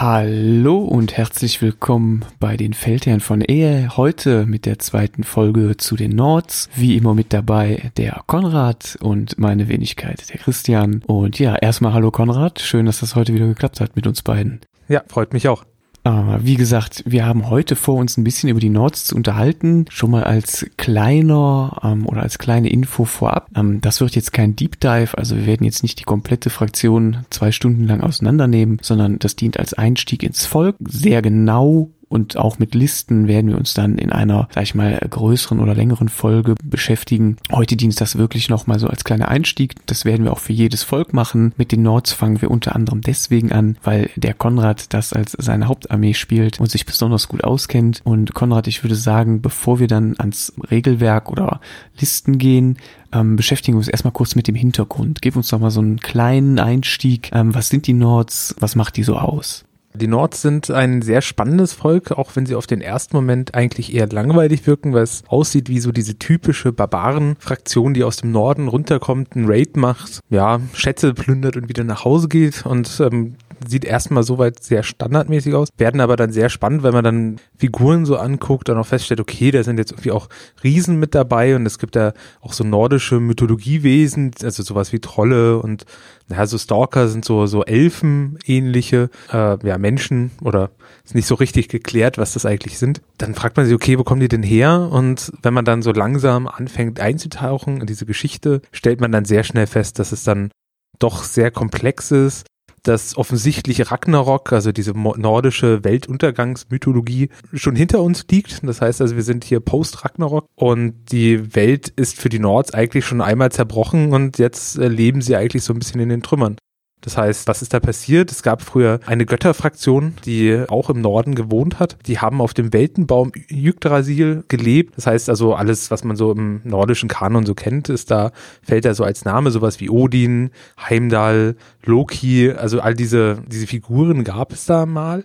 Hallo und herzlich willkommen bei den Feldherren von Ehe. Heute mit der zweiten Folge zu den Nords. Wie immer mit dabei der Konrad und meine Wenigkeit, der Christian. Und ja, erstmal hallo Konrad. Schön, dass das heute wieder geklappt hat mit uns beiden. Ja, freut mich auch. Wie gesagt, wir haben heute vor uns ein bisschen über die Nords zu unterhalten. Schon mal als kleiner ähm, oder als kleine Info vorab. Ähm, das wird jetzt kein Deep Dive, also wir werden jetzt nicht die komplette Fraktion zwei Stunden lang auseinandernehmen, sondern das dient als Einstieg ins Volk. Sehr genau und auch mit Listen werden wir uns dann in einer, sag ich mal, größeren oder längeren Folge beschäftigen. Heute dient das wirklich nochmal so als kleiner Einstieg. Das werden wir auch für jedes Volk machen. Mit den Nords fangen wir unter anderem deswegen an, weil der Konrad das als seine Hauptarmee spielt und sich besonders gut auskennt. Und Konrad, ich würde sagen, bevor wir dann ans Regelwerk oder Listen gehen, ähm, beschäftigen wir uns erstmal kurz mit dem Hintergrund. Gib uns doch mal so einen kleinen Einstieg. Ähm, was sind die Nords? Was macht die so aus? Die Nords sind ein sehr spannendes Volk, auch wenn sie auf den ersten Moment eigentlich eher langweilig wirken, weil es aussieht wie so diese typische Barbaren-Fraktion, die aus dem Norden runterkommt, einen Raid macht, ja, Schätze plündert und wieder nach Hause geht. Und ähm, sieht erstmal soweit sehr standardmäßig aus, werden aber dann sehr spannend, wenn man dann Figuren so anguckt und auch feststellt, okay, da sind jetzt irgendwie auch Riesen mit dabei und es gibt da auch so nordische Mythologiewesen, also sowas wie Trolle und ja, so Stalker sind so, so Elfen-ähnliche, äh, ja, Menschen oder ist nicht so richtig geklärt, was das eigentlich sind. Dann fragt man sich, okay, wo kommen die denn her? Und wenn man dann so langsam anfängt einzutauchen in diese Geschichte, stellt man dann sehr schnell fest, dass es dann doch sehr komplex ist, dass offensichtlich Ragnarok, also diese nordische Weltuntergangsmythologie, schon hinter uns liegt. Das heißt also, wir sind hier post-Ragnarok und die Welt ist für die Nords eigentlich schon einmal zerbrochen und jetzt leben sie eigentlich so ein bisschen in den Trümmern. Das heißt, was ist da passiert? Es gab früher eine Götterfraktion, die auch im Norden gewohnt hat. Die haben auf dem Weltenbaum Yggdrasil gelebt. Das heißt also, alles, was man so im nordischen Kanon so kennt, ist da, fällt da so als Name, sowas wie Odin, Heimdall, Loki, also all diese, diese Figuren gab es da mal.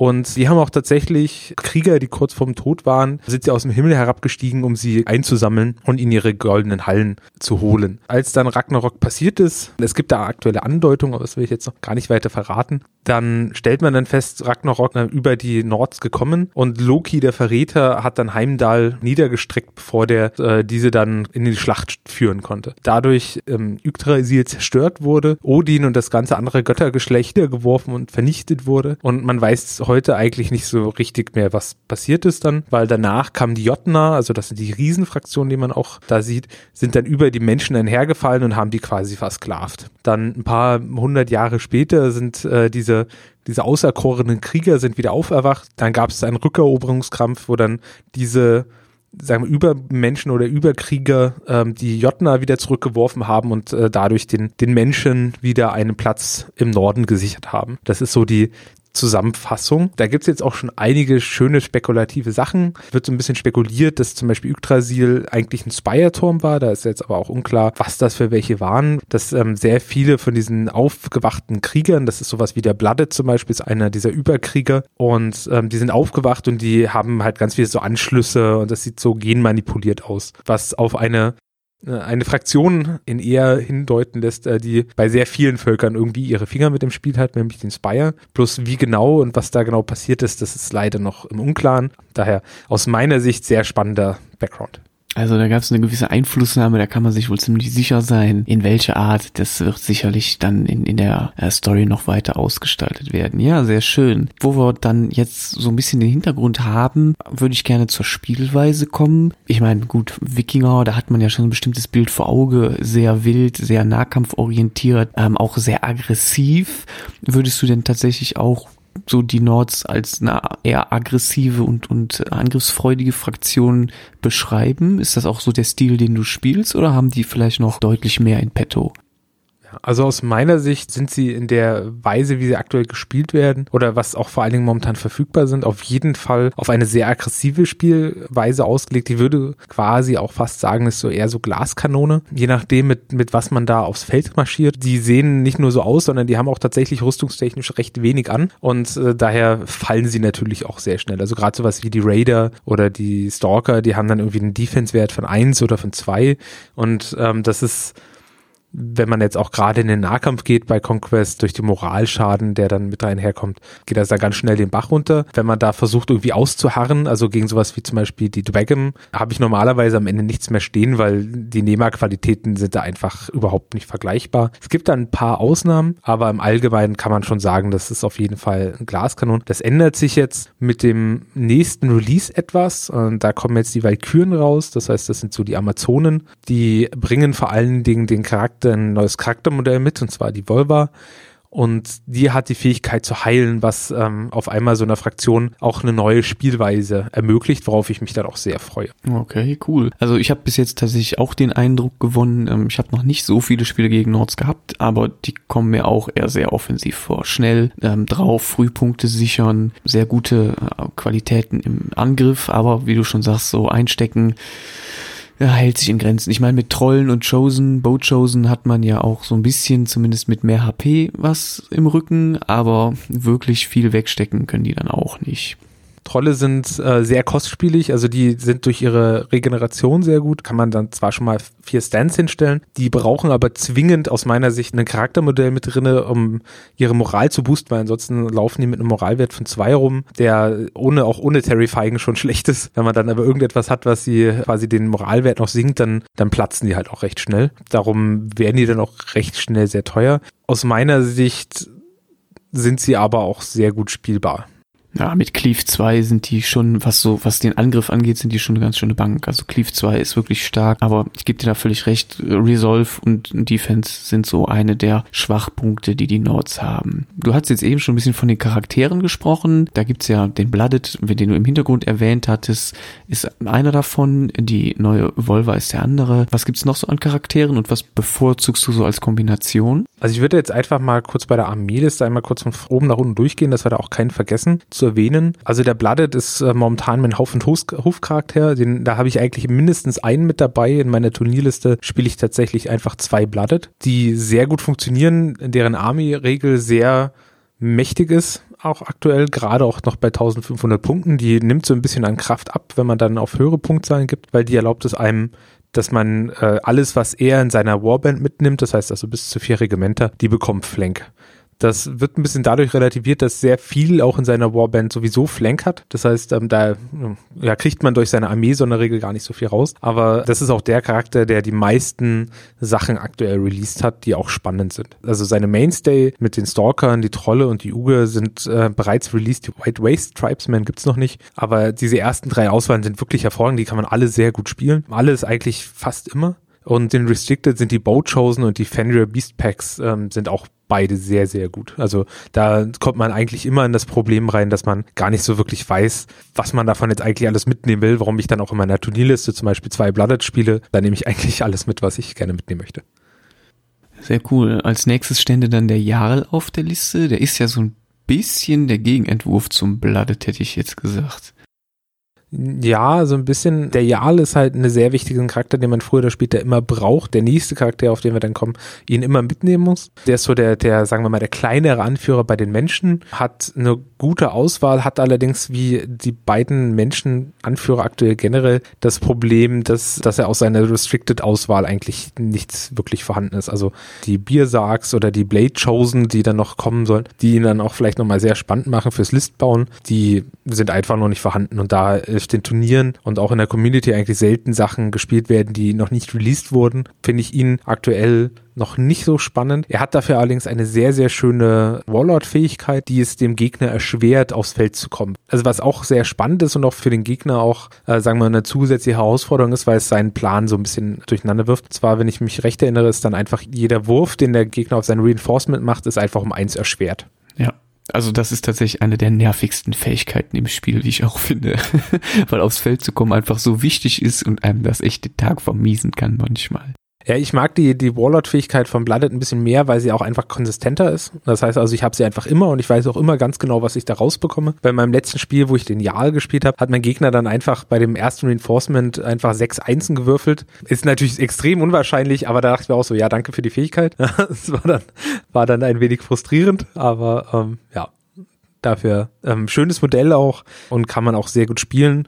Und sie haben auch tatsächlich Krieger, die kurz vorm Tod waren, sind sie aus dem Himmel herabgestiegen, um sie einzusammeln und in ihre goldenen Hallen zu holen. Als dann Ragnarok passiert ist, es gibt da aktuelle Andeutungen, aber das will ich jetzt noch gar nicht weiter verraten, dann stellt man dann fest, Ragnarok über die Nords gekommen und Loki, der Verräter, hat dann Heimdall niedergestreckt, bevor der äh, diese dann in die Schlacht führen konnte. Dadurch ähm, Yggdrasil zerstört wurde, Odin und das ganze andere Göttergeschlecht geworfen und vernichtet wurde und man weiß heute eigentlich nicht so richtig mehr, was passiert ist dann, weil danach kam die Jotna, also das sind die Riesenfraktionen, die man auch da sieht, sind dann über die Menschen einhergefallen und haben die quasi versklavt. Dann ein paar hundert Jahre später sind äh, diese diese auserkorenen Krieger sind wieder auferwacht. Dann gab es einen Rückeroberungskampf, wo dann diese sagen wir, Übermenschen oder Überkrieger ähm, die Jotna wieder zurückgeworfen haben und äh, dadurch den, den Menschen wieder einen Platz im Norden gesichert haben. Das ist so die, Zusammenfassung. Da gibt's jetzt auch schon einige schöne spekulative Sachen. Wird so ein bisschen spekuliert, dass zum Beispiel Yggdrasil eigentlich ein Spire-Turm war. Da ist jetzt aber auch unklar, was das für welche waren. Dass ähm, sehr viele von diesen aufgewachten Kriegern, das ist sowas wie der Blooded zum Beispiel, ist einer dieser Überkrieger. Und ähm, die sind aufgewacht und die haben halt ganz viele so Anschlüsse und das sieht so genmanipuliert aus. Was auf eine eine Fraktion in eher hindeuten lässt, äh, die bei sehr vielen Völkern irgendwie ihre Finger mit dem Spiel hat, nämlich den Spire. Plus wie genau und was da genau passiert ist, das ist leider noch im Unklaren. Daher aus meiner Sicht sehr spannender Background. Also da gab es eine gewisse Einflussnahme, da kann man sich wohl ziemlich sicher sein, in welche Art. Das wird sicherlich dann in, in der äh, Story noch weiter ausgestaltet werden. Ja, sehr schön. Wo wir dann jetzt so ein bisschen den Hintergrund haben, würde ich gerne zur Spielweise kommen. Ich meine, gut, Wikinger, da hat man ja schon ein bestimmtes Bild vor Auge. Sehr wild, sehr nahkampforientiert, ähm, auch sehr aggressiv. Würdest du denn tatsächlich auch so die Nords als eine eher aggressive und, und angriffsfreudige Fraktion beschreiben? Ist das auch so der Stil, den du spielst oder haben die vielleicht noch deutlich mehr in petto? Also aus meiner Sicht sind sie in der Weise, wie sie aktuell gespielt werden oder was auch vor allen Dingen momentan verfügbar sind, auf jeden Fall auf eine sehr aggressive Spielweise ausgelegt. Ich würde quasi auch fast sagen, ist so eher so Glaskanone, je nachdem mit, mit was man da aufs Feld marschiert. Die sehen nicht nur so aus, sondern die haben auch tatsächlich rüstungstechnisch recht wenig an und äh, daher fallen sie natürlich auch sehr schnell. Also gerade sowas wie die Raider oder die Stalker, die haben dann irgendwie einen Defense-Wert von eins oder von zwei und ähm, das ist wenn man jetzt auch gerade in den Nahkampf geht bei Conquest durch den Moralschaden, der dann mit einherkommt, geht das da ganz schnell den Bach runter. Wenn man da versucht irgendwie auszuharren, also gegen sowas wie zum Beispiel die Dragon, habe ich normalerweise am Ende nichts mehr stehen, weil die NEMA-Qualitäten sind da einfach überhaupt nicht vergleichbar. Es gibt da ein paar Ausnahmen, aber im Allgemeinen kann man schon sagen, das ist auf jeden Fall ein Glaskanon. Das ändert sich jetzt mit dem nächsten Release etwas. Und da kommen jetzt die Valkyren raus. Das heißt, das sind so die Amazonen. Die bringen vor allen Dingen den Charakter, ein neues Charaktermodell mit, und zwar die Volva. Und die hat die Fähigkeit zu heilen, was ähm, auf einmal so einer Fraktion auch eine neue Spielweise ermöglicht, worauf ich mich dann auch sehr freue. Okay, cool. Also ich habe bis jetzt tatsächlich auch den Eindruck gewonnen, ähm, ich habe noch nicht so viele Spiele gegen Nords gehabt, aber die kommen mir auch eher sehr offensiv vor. Schnell ähm, drauf, Frühpunkte sichern, sehr gute äh, Qualitäten im Angriff, aber wie du schon sagst, so einstecken ja, hält sich in Grenzen. Ich meine, mit Trollen und Chosen, Boat Chosen hat man ja auch so ein bisschen, zumindest mit mehr HP was im Rücken, aber wirklich viel wegstecken können die dann auch nicht. Trolle sind äh, sehr kostspielig, also die sind durch ihre Regeneration sehr gut, kann man dann zwar schon mal vier Stands hinstellen, die brauchen aber zwingend aus meiner Sicht ein Charaktermodell mit drinne, um ihre Moral zu boosten, weil ansonsten laufen die mit einem Moralwert von zwei rum, der ohne auch ohne Terrifying schon schlecht ist. Wenn man dann aber irgendetwas hat, was sie quasi den Moralwert noch sinkt, dann, dann platzen die halt auch recht schnell. Darum werden die dann auch recht schnell sehr teuer. Aus meiner Sicht sind sie aber auch sehr gut spielbar. Ja, mit Cleave 2 sind die schon, was so, was den Angriff angeht, sind die schon eine ganz schöne Bank. Also Cleave 2 ist wirklich stark, aber ich gebe dir da völlig recht. Resolve und Defense sind so eine der Schwachpunkte, die die Nords haben. Du hast jetzt eben schon ein bisschen von den Charakteren gesprochen. Da gibt's ja den Blooded, den du im Hintergrund erwähnt hattest, ist einer davon. Die neue Volva ist der andere. Was gibt's noch so an Charakteren und was bevorzugst du so als Kombination? Also ich würde jetzt einfach mal kurz bei der Armeeliste einmal kurz von oben nach unten durchgehen, dass wir da auch keinen vergessen zu erwähnen. Also der Blooded ist äh, momentan mein Haufen Hofcharakter. Den, da habe ich eigentlich mindestens einen mit dabei. In meiner Turnierliste spiele ich tatsächlich einfach zwei Blooded, die sehr gut funktionieren, deren Army-Regel sehr mächtig ist, auch aktuell, gerade auch noch bei 1500 Punkten. Die nimmt so ein bisschen an Kraft ab, wenn man dann auf höhere Punktzahlen gibt, weil die erlaubt es einem, dass man äh, alles, was er in seiner Warband mitnimmt, das heißt also bis zu vier Regimenter, die bekommt Flank. Das wird ein bisschen dadurch relativiert, dass sehr viel auch in seiner Warband sowieso Flank hat. Das heißt, ähm, da ja, kriegt man durch seine Armee so in der Regel gar nicht so viel raus. Aber das ist auch der Charakter, der die meisten Sachen aktuell released hat, die auch spannend sind. Also seine Mainstay mit den Stalkern, die Trolle und die Uge sind äh, bereits released. Die White Waste Tribesmen gibt's noch nicht. Aber diese ersten drei Auswahlen sind wirklich hervorragend. Die kann man alle sehr gut spielen. Alles eigentlich fast immer. Und den Restricted sind die Boat Chosen und die Fenrir Beast Packs ähm, sind auch beide sehr, sehr gut. Also da kommt man eigentlich immer in das Problem rein, dass man gar nicht so wirklich weiß, was man davon jetzt eigentlich alles mitnehmen will, warum ich dann auch in meiner Turnierliste zum Beispiel zwei Blooded spiele. Da nehme ich eigentlich alles mit, was ich gerne mitnehmen möchte. Sehr cool. Als nächstes stände dann der Jarl auf der Liste. Der ist ja so ein bisschen der Gegenentwurf zum Blooded, hätte ich jetzt gesagt. Ja, so ein bisschen. Der Jarl ist halt eine sehr wichtige Charakter, den man früher oder später immer braucht. Der nächste Charakter, auf den wir dann kommen, ihn immer mitnehmen muss. Der ist so der, der, sagen wir mal, der kleinere Anführer bei den Menschen, hat eine gute Auswahl, hat allerdings wie die beiden Menschen-Anführer aktuell generell das Problem, dass, dass er aus seiner Restricted-Auswahl eigentlich nichts wirklich vorhanden ist. Also die Biersargs oder die Blade Chosen, die dann noch kommen sollen, die ihn dann auch vielleicht nochmal sehr spannend machen fürs Listbauen, die sind einfach noch nicht vorhanden und da auf den Turnieren und auch in der Community eigentlich selten Sachen gespielt werden, die noch nicht released wurden, finde ich ihn aktuell noch nicht so spannend. Er hat dafür allerdings eine sehr, sehr schöne Warlord-Fähigkeit, die es dem Gegner erschwert, aufs Feld zu kommen. Also was auch sehr spannend ist und auch für den Gegner auch, äh, sagen wir, eine zusätzliche Herausforderung ist, weil es seinen Plan so ein bisschen durcheinander wirft. Und zwar, wenn ich mich recht erinnere, ist dann einfach jeder Wurf, den der Gegner auf sein Reinforcement macht, ist einfach um eins erschwert. Ja. Also das ist tatsächlich eine der nervigsten Fähigkeiten im Spiel, wie ich auch finde. Weil aufs Feld zu kommen einfach so wichtig ist und einem das echte Tag vermiesen kann manchmal. Ja, ich mag die, die Warlord-Fähigkeit von Blooded ein bisschen mehr, weil sie auch einfach konsistenter ist. Das heißt also, ich habe sie einfach immer und ich weiß auch immer ganz genau, was ich da rausbekomme. Bei meinem letzten Spiel, wo ich den Jarl gespielt habe, hat mein Gegner dann einfach bei dem ersten Reinforcement einfach sechs Einsen gewürfelt. Ist natürlich extrem unwahrscheinlich, aber da dachte ich mir auch so, ja, danke für die Fähigkeit. Das war dann, war dann ein wenig frustrierend, aber ähm, ja, dafür ähm, schönes Modell auch und kann man auch sehr gut spielen.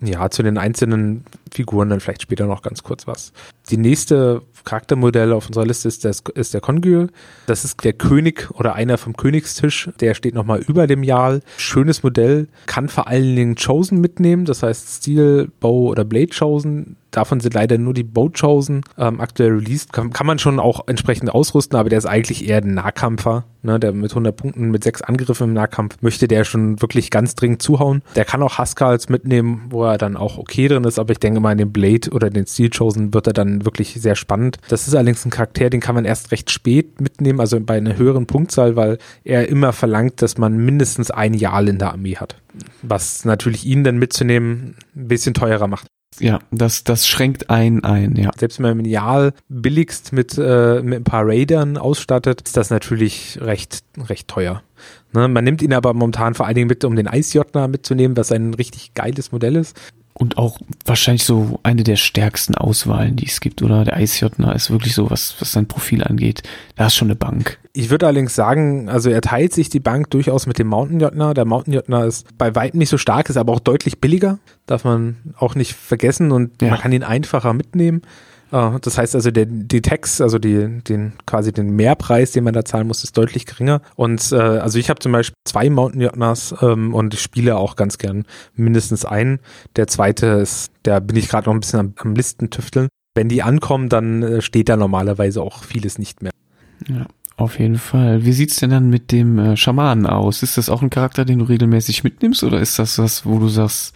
Ja, zu den einzelnen Figuren dann vielleicht später noch ganz kurz was. Die nächste Charaktermodell auf unserer Liste ist, das, ist der Congyl. Das ist der König oder einer vom Königstisch. Der steht nochmal über dem Jarl. Schönes Modell. Kann vor allen Dingen Chosen mitnehmen. Das heißt Steel, Bow oder Blade Chosen Davon sind leider nur die Boat Chosen ähm, aktuell released. Kann, kann man schon auch entsprechend ausrüsten, aber der ist eigentlich eher ein Nahkampfer. Ne? Der mit 100 Punkten, mit sechs Angriffen im Nahkampf möchte der schon wirklich ganz dringend zuhauen. Der kann auch Huskals mitnehmen, wo er dann auch okay drin ist, aber ich denke mal in dem Blade oder den Steel Chosen wird er dann wirklich sehr spannend. Das ist allerdings ein Charakter, den kann man erst recht spät mitnehmen, also bei einer höheren Punktzahl, weil er immer verlangt, dass man mindestens ein Jahr in der Armee hat. Was natürlich ihn dann mitzunehmen ein bisschen teurer macht. Ja, das, das schränkt einen ein, ja. Selbst wenn man Minial billigst mit, äh, mit ein paar Raidern ausstattet, ist das natürlich recht, recht teuer. Ne, man nimmt ihn aber momentan vor allen Dingen mit, um den Eisjottner mitzunehmen, was ein richtig geiles Modell ist. Und auch wahrscheinlich so eine der stärksten Auswahlen, die es gibt, oder? Der Eisjottner ist wirklich so, was, was sein Profil angeht. Da ist schon eine Bank. Ich würde allerdings sagen, also er teilt sich die Bank durchaus mit dem Mountain Jottner. Der Mountain Jottner ist bei weitem nicht so stark, ist aber auch deutlich billiger. Darf man auch nicht vergessen und ja. man kann ihn einfacher mitnehmen. Uh, das heißt also, der, die Tax, also die, den quasi den Mehrpreis, den man da zahlen muss, ist deutlich geringer. Und äh, also ich habe zum Beispiel zwei Mountain Jotners ähm, und ich spiele auch ganz gern mindestens einen. Der zweite ist, da bin ich gerade noch ein bisschen am, am Listentüfteln. Wenn die ankommen, dann äh, steht da normalerweise auch vieles nicht mehr. Ja. Auf jeden Fall. Wie sieht's denn dann mit dem äh, Schamanen aus? Ist das auch ein Charakter, den du regelmäßig mitnimmst oder ist das was, wo du sagst,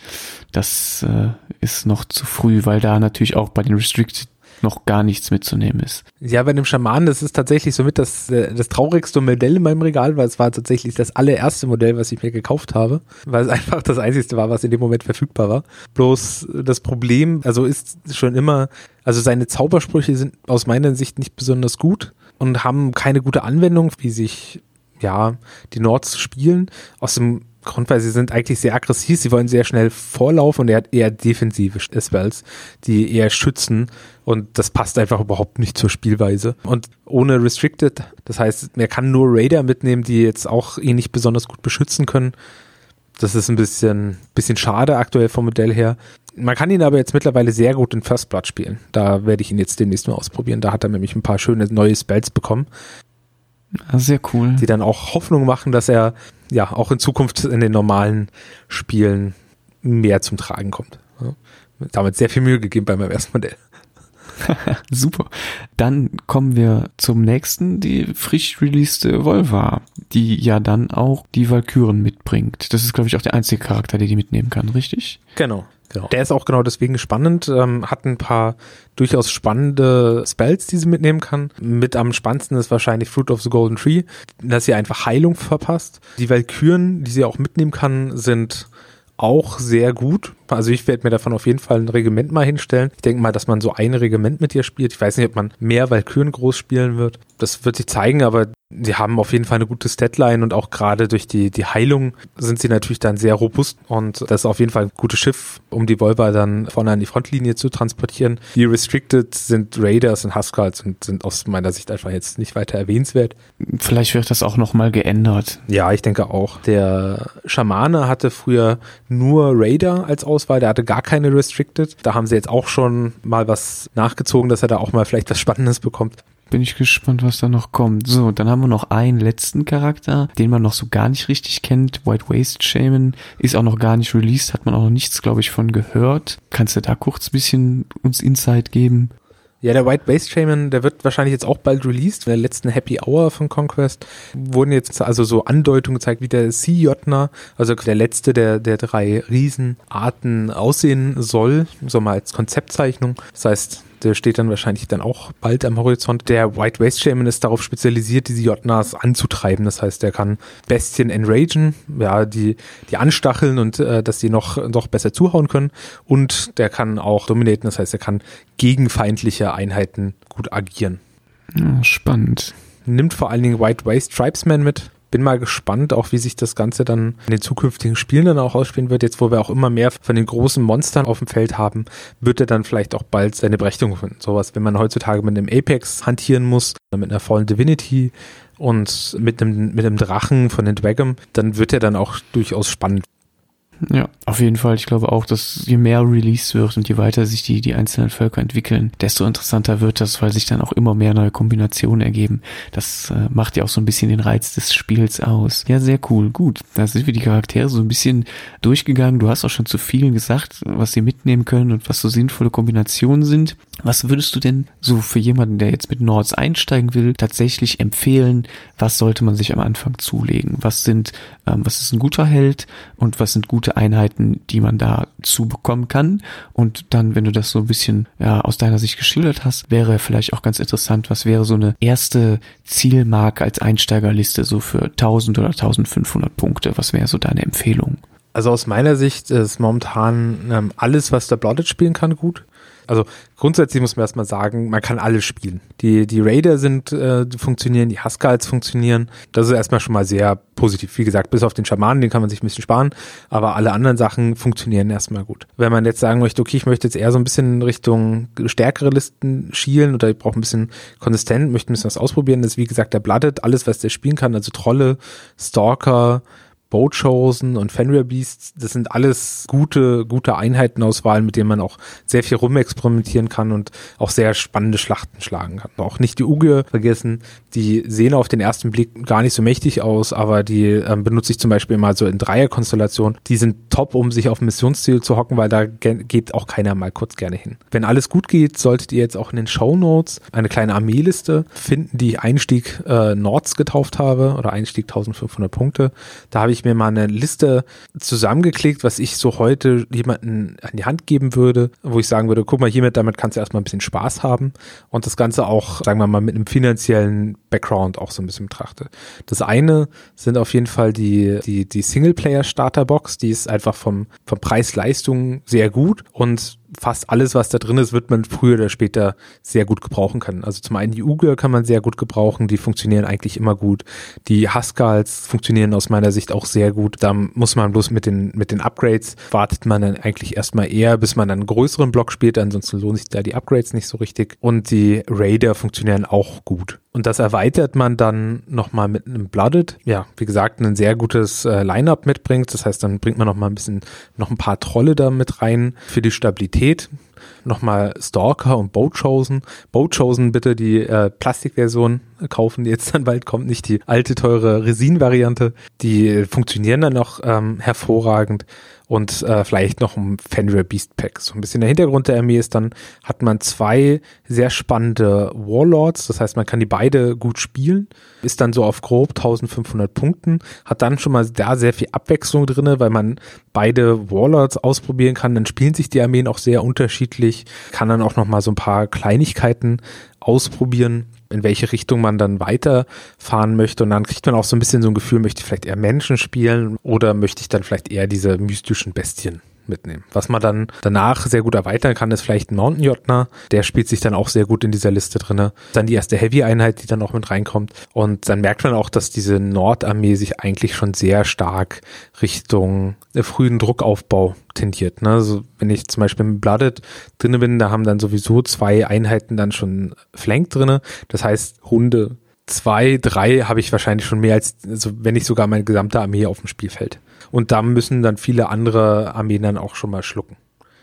das äh, ist noch zu früh, weil da natürlich auch bei den Restricted noch gar nichts mitzunehmen ist. Ja, bei dem Schaman, das ist tatsächlich somit das, äh, das traurigste Modell in meinem Regal, weil es war tatsächlich das allererste Modell, was ich mir gekauft habe, weil es einfach das einzigste war, was in dem Moment verfügbar war. Bloß das Problem, also ist schon immer, also seine Zaubersprüche sind aus meiner Sicht nicht besonders gut und haben keine gute Anwendung, wie sich ja die Nords spielen. Aus dem Grund, weil sie sind eigentlich sehr aggressiv, sie wollen sehr schnell vorlaufen und er hat eher defensive Spells, die eher schützen und das passt einfach überhaupt nicht zur Spielweise. Und ohne Restricted, das heißt, er kann nur Raider mitnehmen, die jetzt auch ihn nicht besonders gut beschützen können. Das ist ein bisschen, bisschen schade aktuell vom Modell her. Man kann ihn aber jetzt mittlerweile sehr gut in First Blood spielen. Da werde ich ihn jetzt demnächst mal ausprobieren. Da hat er nämlich ein paar schöne neue Spells bekommen. Sehr cool. Die dann auch Hoffnung machen, dass er ja auch in Zukunft in den normalen Spielen mehr zum Tragen kommt. Damit sehr viel Mühe gegeben bei meinem ersten Modell. Super. Dann kommen wir zum nächsten, die frisch releaste Volva, die ja dann auch die Valkyren mitbringt. Das ist, glaube ich, auch der einzige Charakter, der die mitnehmen kann, richtig? Genau. Genau. Der ist auch genau deswegen spannend, ähm, hat ein paar durchaus spannende Spells, die sie mitnehmen kann. Mit am spannendsten ist wahrscheinlich Fruit of the Golden Tree, dass sie einfach Heilung verpasst. Die Valkyren, die sie auch mitnehmen kann, sind auch sehr gut. Also ich werde mir davon auf jeden Fall ein Regiment mal hinstellen. Ich denke mal, dass man so ein Regiment mit ihr spielt. Ich weiß nicht, ob man mehr Valkyren groß spielen wird. Das wird sich zeigen, aber Sie haben auf jeden Fall eine gute Statline und auch gerade durch die, die Heilung sind sie natürlich dann sehr robust und das ist auf jeden Fall ein gutes Schiff, um die Volva dann vorne an die Frontlinie zu transportieren. Die Restricted sind Raiders und Huskals und sind aus meiner Sicht einfach jetzt nicht weiter erwähnenswert. Vielleicht wird das auch nochmal geändert. Ja, ich denke auch. Der Schamane hatte früher nur Raider als Auswahl, der hatte gar keine Restricted. Da haben sie jetzt auch schon mal was nachgezogen, dass er da auch mal vielleicht was Spannendes bekommt. Bin ich gespannt, was da noch kommt. So, dann haben wir noch einen letzten Charakter, den man noch so gar nicht richtig kennt. White Waste Shaman ist auch noch gar nicht released, hat man auch noch nichts, glaube ich, von gehört. Kannst du da kurz ein bisschen uns Insight geben? Ja, der White Waste Shaman, der wird wahrscheinlich jetzt auch bald released. In der letzten Happy Hour von Conquest wurden jetzt also so Andeutungen gezeigt, wie der Sea Jotner, also der letzte der, der drei Riesenarten aussehen soll, so mal als Konzeptzeichnung. Das heißt, der steht dann wahrscheinlich dann auch bald am Horizont. Der White Waste Shaman ist darauf spezialisiert, diese Jotnas anzutreiben. Das heißt, er kann Bestien enragen, ja, die, die anstacheln und äh, dass die noch, noch besser zuhauen können. Und der kann auch dominaten, das heißt, er kann gegen feindliche Einheiten gut agieren. Ja, spannend. Nimmt vor allen Dingen White Waste Tribesman mit bin mal gespannt, auch wie sich das Ganze dann in den zukünftigen Spielen dann auch ausspielen wird. Jetzt, wo wir auch immer mehr von den großen Monstern auf dem Feld haben, wird er dann vielleicht auch bald seine Berechtigung finden. Sowas, wenn man heutzutage mit einem Apex hantieren muss, mit einer Fallen Divinity und mit einem, mit einem Drachen von den Dwagam, dann wird er dann auch durchaus spannend. Ja, auf jeden Fall. Ich glaube auch, dass je mehr released wird und je weiter sich die, die einzelnen Völker entwickeln, desto interessanter wird das, weil sich dann auch immer mehr neue Kombinationen ergeben. Das äh, macht ja auch so ein bisschen den Reiz des Spiels aus. Ja, sehr cool. Gut. Da sind wir die Charaktere so ein bisschen durchgegangen. Du hast auch schon zu vielen gesagt, was sie mitnehmen können und was so sinnvolle Kombinationen sind. Was würdest du denn so für jemanden, der jetzt mit Nords einsteigen will, tatsächlich empfehlen? Was sollte man sich am Anfang zulegen? Was sind, ähm, was ist ein guter Held und was sind gute Einheiten, die man dazu bekommen kann? Und dann, wenn du das so ein bisschen ja, aus deiner Sicht geschildert hast, wäre vielleicht auch ganz interessant, was wäre so eine erste Zielmarke als Einsteigerliste so für 1000 oder 1500 Punkte? Was wäre so deine Empfehlung? Also aus meiner Sicht ist momentan ähm, alles, was der Blooded spielen kann, gut. Also grundsätzlich muss man erstmal sagen, man kann alles spielen. Die, die Raider sind, äh, funktionieren, die Huskals funktionieren. Das ist erstmal schon mal sehr positiv. Wie gesagt, bis auf den Schamanen, den kann man sich ein bisschen sparen, aber alle anderen Sachen funktionieren erstmal gut. Wenn man jetzt sagen möchte, okay, ich möchte jetzt eher so ein bisschen Richtung stärkere Listen schielen oder ich brauche ein bisschen konsistent, möchte ein bisschen was ausprobieren, das ist wie gesagt der Blooded, alles, was der spielen kann, also Trolle, Stalker, Boatchosen und Fenrir Beasts, das sind alles gute, gute Einheitenauswahlen, mit denen man auch sehr viel rumexperimentieren kann und auch sehr spannende Schlachten schlagen kann. Auch nicht die Uge vergessen, die sehen auf den ersten Blick gar nicht so mächtig aus, aber die ähm, benutze ich zum Beispiel mal so in Dreierkonstellationen. Die sind top, um sich auf Missionsziel zu hocken, weil da geht auch keiner mal kurz gerne hin. Wenn alles gut geht, solltet ihr jetzt auch in den Show Notes eine kleine Armeeliste finden, die ich Einstieg äh, Nords getauft habe oder Einstieg 1500 Punkte. Da habe ich ich mir mal eine Liste zusammengeklickt, was ich so heute jemanden an die Hand geben würde, wo ich sagen würde, guck mal, hiermit, damit kannst du erstmal ein bisschen Spaß haben und das Ganze auch, sagen wir mal, mit einem finanziellen Background auch so ein bisschen betrachte. Das eine sind auf jeden Fall die, die, die Singleplayer-Starterbox, die ist einfach vom, vom Preis-Leistung sehr gut und fast alles, was da drin ist, wird man früher oder später sehr gut gebrauchen können. Also zum einen die Uger kann man sehr gut gebrauchen, die funktionieren eigentlich immer gut. Die Huskals funktionieren aus meiner Sicht auch sehr gut. Da muss man bloß mit den, mit den Upgrades, wartet man dann eigentlich erstmal eher, bis man einen größeren Block spielt, ansonsten lohnen sich da die Upgrades nicht so richtig. Und die Raider funktionieren auch gut. Und das erweitert man dann nochmal mit einem Blooded. Ja, wie gesagt, ein sehr gutes äh, Line-Up mitbringt. Das heißt, dann bringt man nochmal ein bisschen, noch ein paar Trolle da mit rein für die Stabilität. Nochmal Stalker und Boatchosen. Boatchosen bitte die äh, Plastikversion kaufen, die jetzt dann bald kommt, nicht die alte teure Resin-Variante. Die funktionieren dann noch ähm, hervorragend. Und äh, vielleicht noch ein Fenrir Beast Pack. So ein bisschen der Hintergrund der Armee ist dann, hat man zwei sehr spannende Warlords, das heißt, man kann die beide gut spielen, ist dann so auf grob 1500 Punkten, hat dann schon mal da sehr viel Abwechslung drinne, weil man beide Warlords ausprobieren kann, dann spielen sich die Armeen auch sehr unterschiedlich, kann dann auch noch mal so ein paar Kleinigkeiten ausprobieren in welche Richtung man dann weiterfahren möchte. Und dann kriegt man auch so ein bisschen so ein Gefühl, möchte ich vielleicht eher Menschen spielen oder möchte ich dann vielleicht eher diese mystischen Bestien mitnehmen. Was man dann danach sehr gut erweitern kann, ist vielleicht ein Mountain. Der spielt sich dann auch sehr gut in dieser Liste drinne. Dann die erste Heavy-Einheit, die dann auch mit reinkommt. Und dann merkt man auch, dass diese Nordarmee sich eigentlich schon sehr stark Richtung frühen Druckaufbau tendiert. Ne? Also wenn ich zum Beispiel mit Blooded drinne bin, da haben dann sowieso zwei Einheiten dann schon Flank drinne. Das heißt, Hunde zwei, drei habe ich wahrscheinlich schon mehr als, also wenn nicht sogar meine gesamte Armee auf dem Spielfeld. Und da müssen dann viele andere Armeen dann auch schon mal schlucken.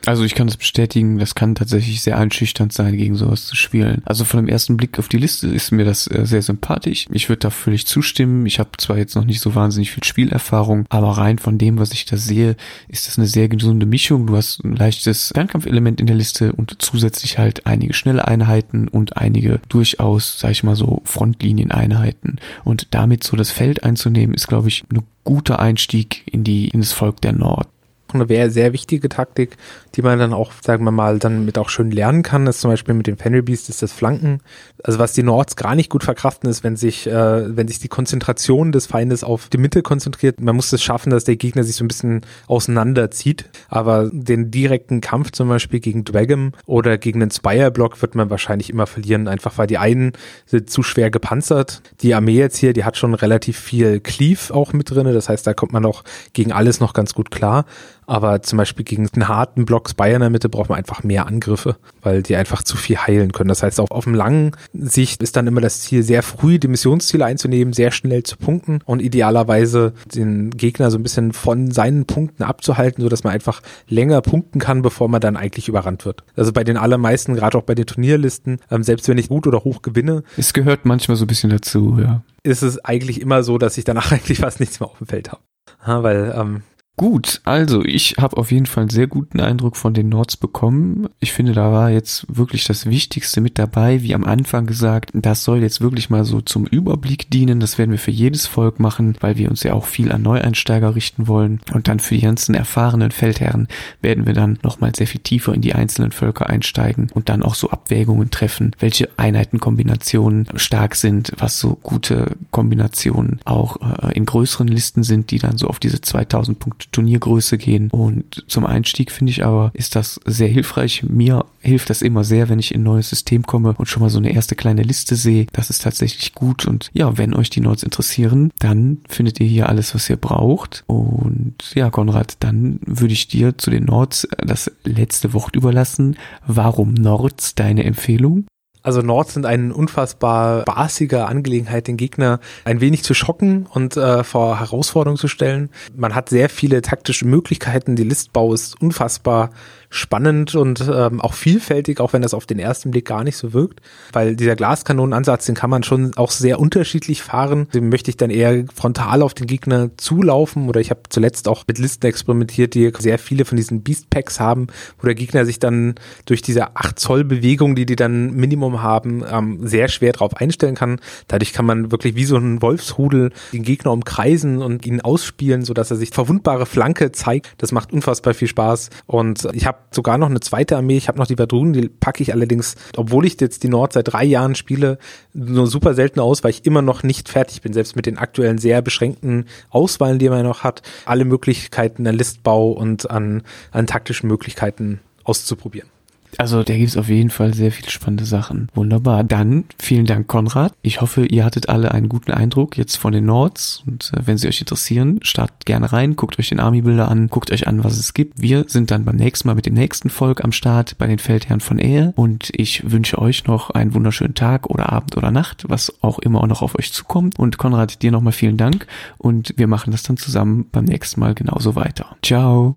Also ich kann das bestätigen, das kann tatsächlich sehr einschüchternd sein, gegen sowas zu spielen. Also von dem ersten Blick auf die Liste ist mir das äh, sehr sympathisch. Ich würde da völlig zustimmen. Ich habe zwar jetzt noch nicht so wahnsinnig viel Spielerfahrung, aber rein von dem, was ich da sehe, ist das eine sehr gesunde Mischung. Du hast ein leichtes Fernkampfelement in der Liste und zusätzlich halt einige schnelle Einheiten und einige durchaus, sag ich mal so, Frontlinieneinheiten. Und damit so das Feld einzunehmen, ist, glaube ich, ein guter Einstieg in die, in das Volk der Nord eine sehr, wichtige Taktik, die man dann auch, sagen wir mal, dann mit auch schön lernen kann, ist zum Beispiel mit dem Fenrir Beast ist das Flanken. Also was die Nords gar nicht gut verkraften ist, wenn sich, äh, wenn sich die Konzentration des Feindes auf die Mitte konzentriert. Man muss es schaffen, dass der Gegner sich so ein bisschen auseinanderzieht. Aber den direkten Kampf zum Beispiel gegen Dragon oder gegen den Spire-Block wird man wahrscheinlich immer verlieren, einfach weil die einen sind zu schwer gepanzert. Die Armee jetzt hier, die hat schon relativ viel Cleave auch mit drinne. Das heißt, da kommt man auch gegen alles noch ganz gut klar. Aber zum Beispiel gegen einen harten Blocks Bayern in der Mitte braucht man einfach mehr Angriffe, weil die einfach zu viel heilen können. Das heißt, auch auf dem langen Sicht ist dann immer das Ziel, sehr früh die Missionsziele einzunehmen, sehr schnell zu punkten und idealerweise den Gegner so ein bisschen von seinen Punkten abzuhalten, so dass man einfach länger punkten kann, bevor man dann eigentlich überrannt wird. Also bei den allermeisten, gerade auch bei den Turnierlisten, ähm, selbst wenn ich gut oder hoch gewinne. Es gehört manchmal so ein bisschen dazu, ja. Ist es eigentlich immer so, dass ich danach eigentlich fast nichts mehr auf dem Feld habe. Ja, weil ähm, Gut, also ich habe auf jeden Fall einen sehr guten Eindruck von den Nords bekommen. Ich finde, da war jetzt wirklich das Wichtigste mit dabei, wie am Anfang gesagt. Das soll jetzt wirklich mal so zum Überblick dienen. Das werden wir für jedes Volk machen, weil wir uns ja auch viel an Neueinsteiger richten wollen. Und dann für die ganzen erfahrenen Feldherren werden wir dann nochmal sehr viel tiefer in die einzelnen Völker einsteigen und dann auch so Abwägungen treffen, welche Einheitenkombinationen stark sind, was so gute Kombinationen auch äh, in größeren Listen sind, die dann so auf diese 2000 Punkte Turniergröße gehen. Und zum Einstieg finde ich aber, ist das sehr hilfreich. Mir hilft das immer sehr, wenn ich in ein neues System komme und schon mal so eine erste kleine Liste sehe. Das ist tatsächlich gut. Und ja, wenn euch die Nodes interessieren, dann findet ihr hier alles, was ihr braucht. Und ja, Konrad, dann würde ich dir zu den Nodes das letzte Wort überlassen. Warum Nords deine Empfehlung? Also Nords sind eine unfassbar spaßige Angelegenheit, den Gegner ein wenig zu schocken und äh, vor Herausforderungen zu stellen. Man hat sehr viele taktische Möglichkeiten. Die Listbau ist unfassbar spannend und ähm, auch vielfältig, auch wenn das auf den ersten Blick gar nicht so wirkt, weil dieser Glaskanonenansatz, den kann man schon auch sehr unterschiedlich fahren. Den möchte ich dann eher frontal auf den Gegner zulaufen oder ich habe zuletzt auch mit Listen experimentiert, die sehr viele von diesen Beast Packs haben, wo der Gegner sich dann durch diese 8 Zoll Bewegung, die die dann Minimum haben, ähm, sehr schwer drauf einstellen kann. Dadurch kann man wirklich wie so ein Wolfsrudel den Gegner umkreisen und ihn ausspielen, so dass er sich verwundbare Flanke zeigt. Das macht unfassbar viel Spaß und ich habe sogar noch eine zweite Armee. Ich habe noch die Vadrunen, die packe ich allerdings, obwohl ich jetzt die Nord seit drei Jahren spiele, nur super selten aus, weil ich immer noch nicht fertig bin, selbst mit den aktuellen sehr beschränkten Auswahlen, die man noch hat, alle Möglichkeiten an Listbau und an, an taktischen Möglichkeiten auszuprobieren. Also da gibt's auf jeden Fall sehr viele spannende Sachen. Wunderbar. Dann vielen Dank, Konrad. Ich hoffe, ihr hattet alle einen guten Eindruck jetzt von den Nords. Und äh, wenn sie euch interessieren, startet gerne rein, guckt euch den Army-Bilder an, guckt euch an, was es gibt. Wir sind dann beim nächsten Mal mit dem nächsten Volk am Start bei den Feldherren von Ehe. Und ich wünsche euch noch einen wunderschönen Tag oder Abend oder Nacht, was auch immer auch noch auf euch zukommt. Und Konrad, dir nochmal vielen Dank. Und wir machen das dann zusammen beim nächsten Mal genauso weiter. Ciao.